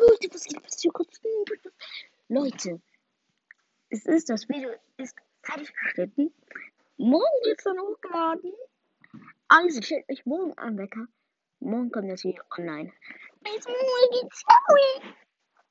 Leute, was geht was hier kurz? Leute, es ist das Video ist fertig geschnitten. Morgen wird es dann hochgeladen. Also stellt euch morgen an, Wecker. Morgen kommt das Video online. Bis morgen. Ciao.